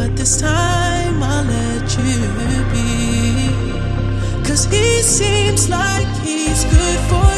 but this time I'll let you be. Cause he seems like he's good for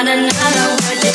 on another word.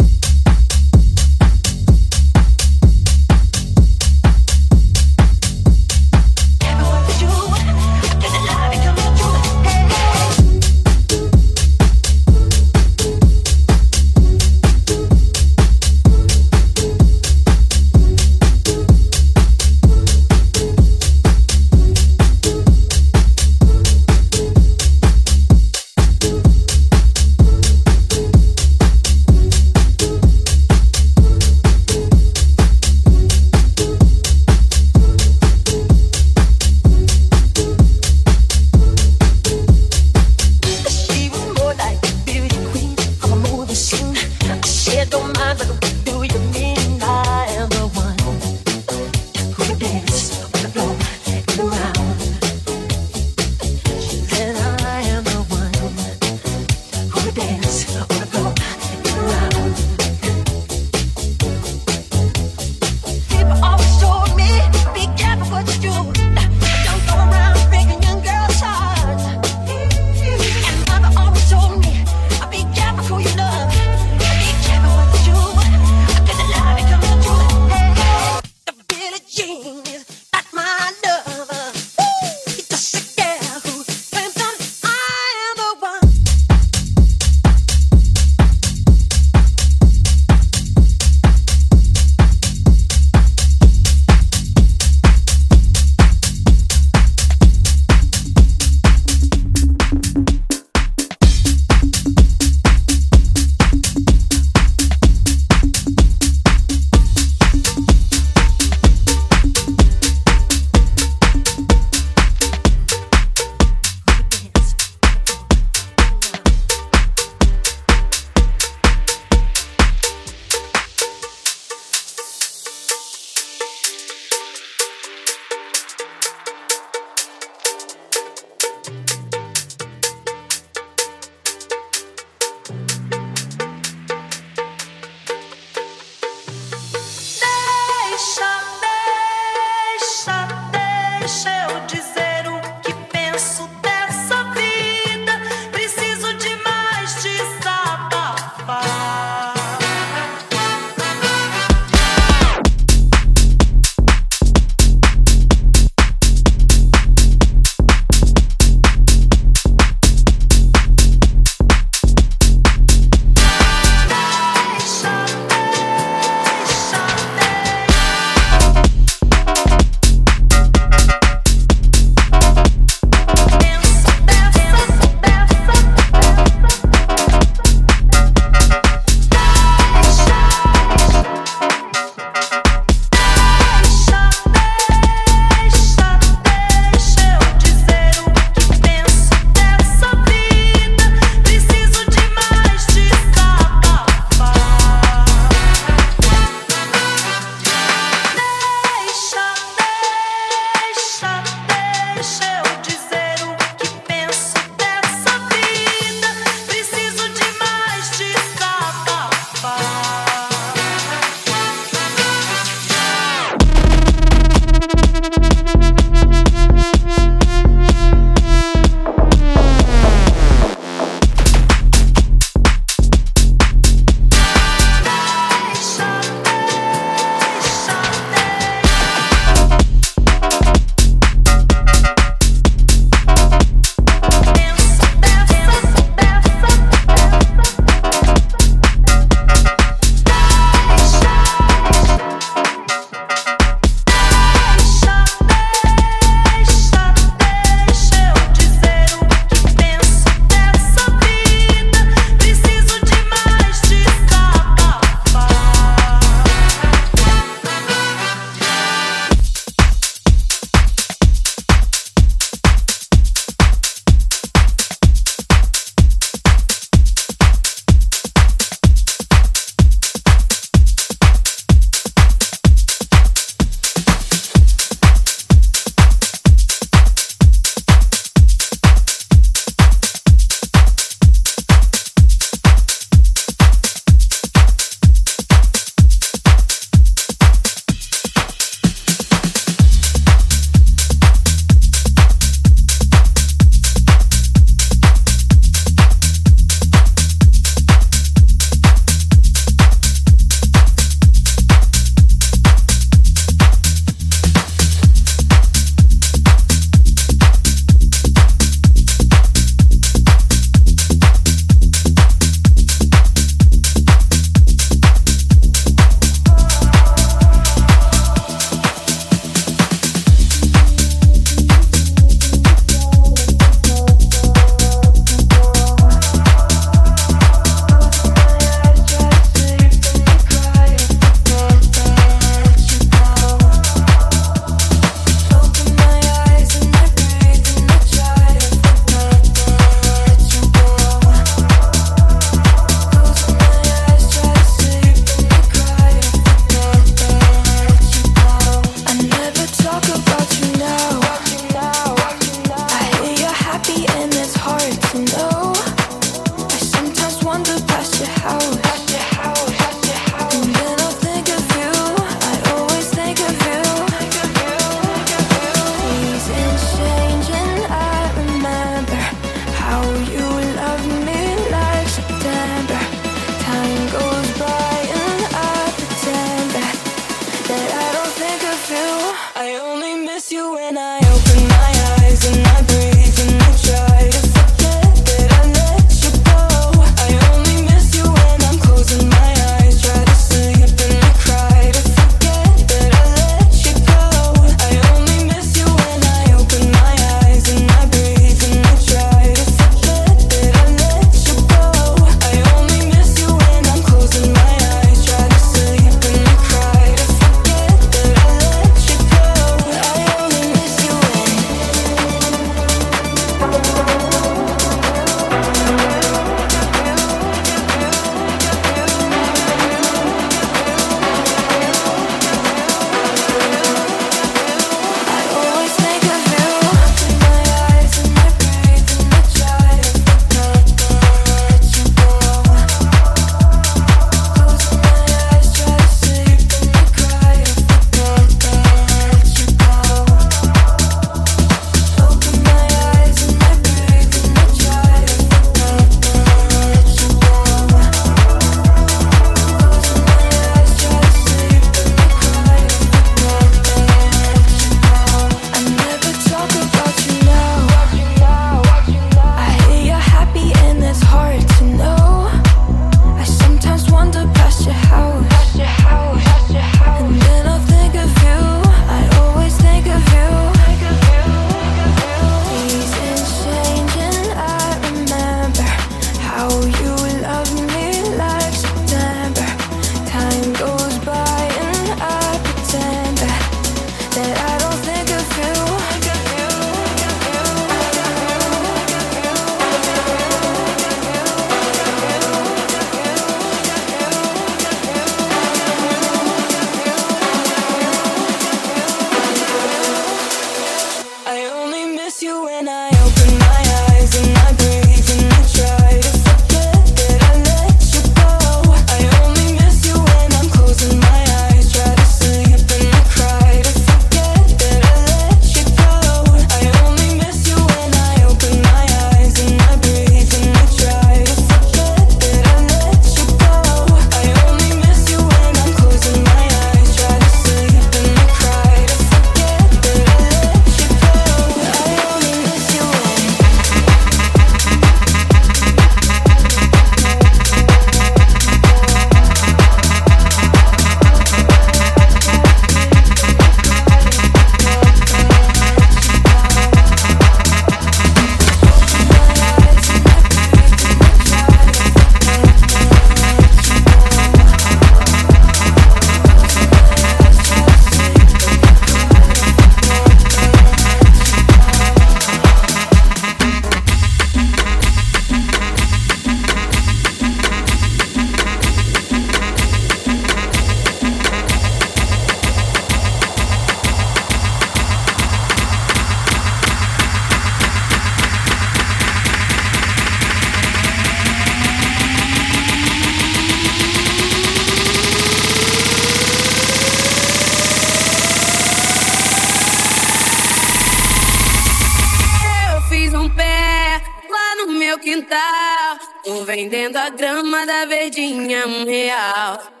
Tô vendendo a grama da verdinha um real.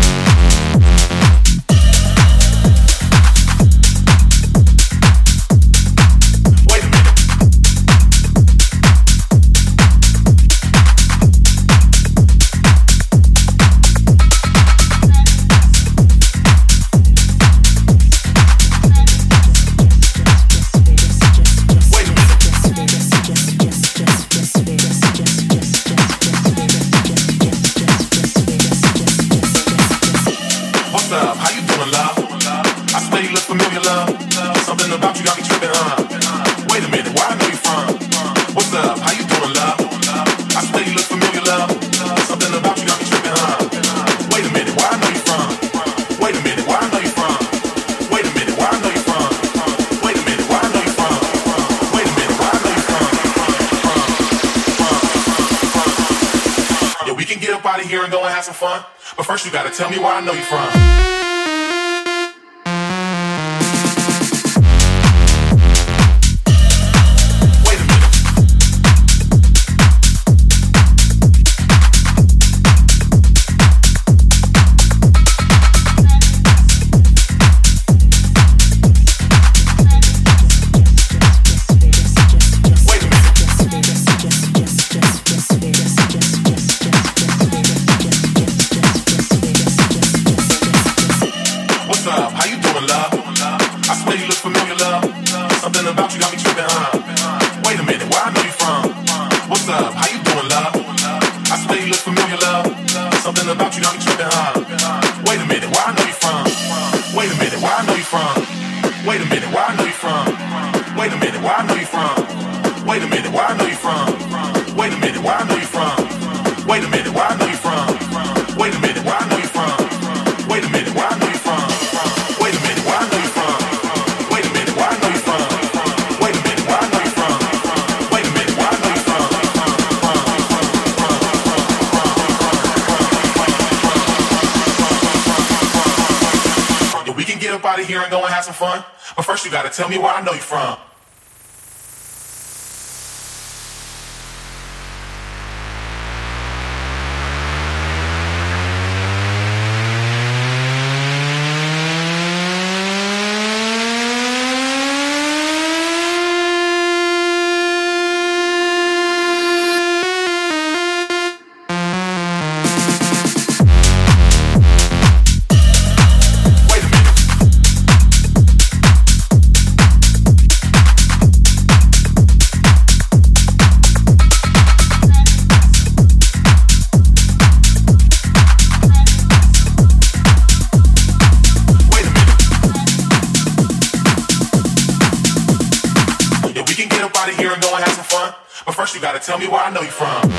Tell me where I know you from.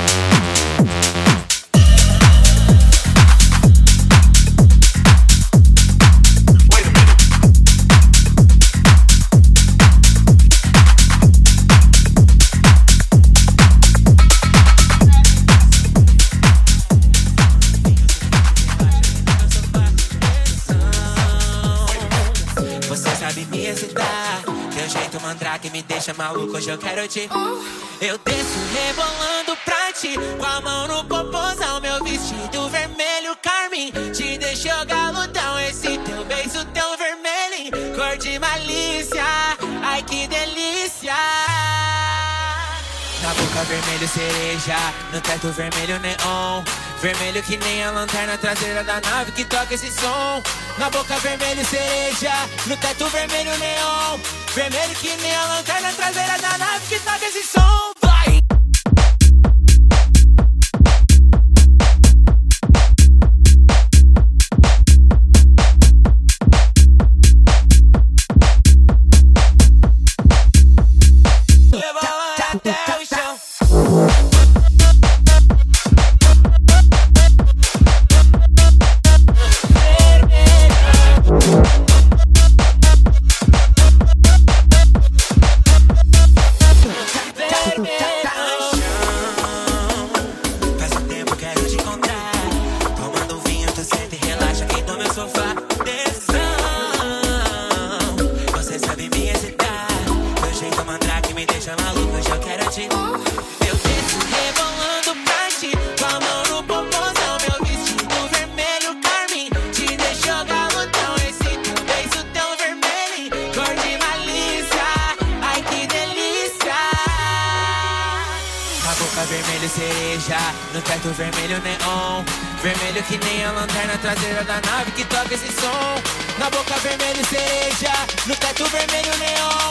deixa maluco, hoje eu quero te. Eu desço rebolando pra ti, com a mão no popozão, meu vestido vermelho carmim. Te deixou galudão, esse teu beijo tão vermelho, cor de malícia. Ai que delícia! Na boca vermelho cereja, no teto vermelho neon. Vermelho que nem a lanterna traseira da nave que toca esse som. Na boca vermelho cereja, no teto vermelho neon. Vermelho que nem a lanterna traseira da nave que toca esse som. na traseira da nave que toca esse som. Na boca vermelho cereja, no teto vermelho neon.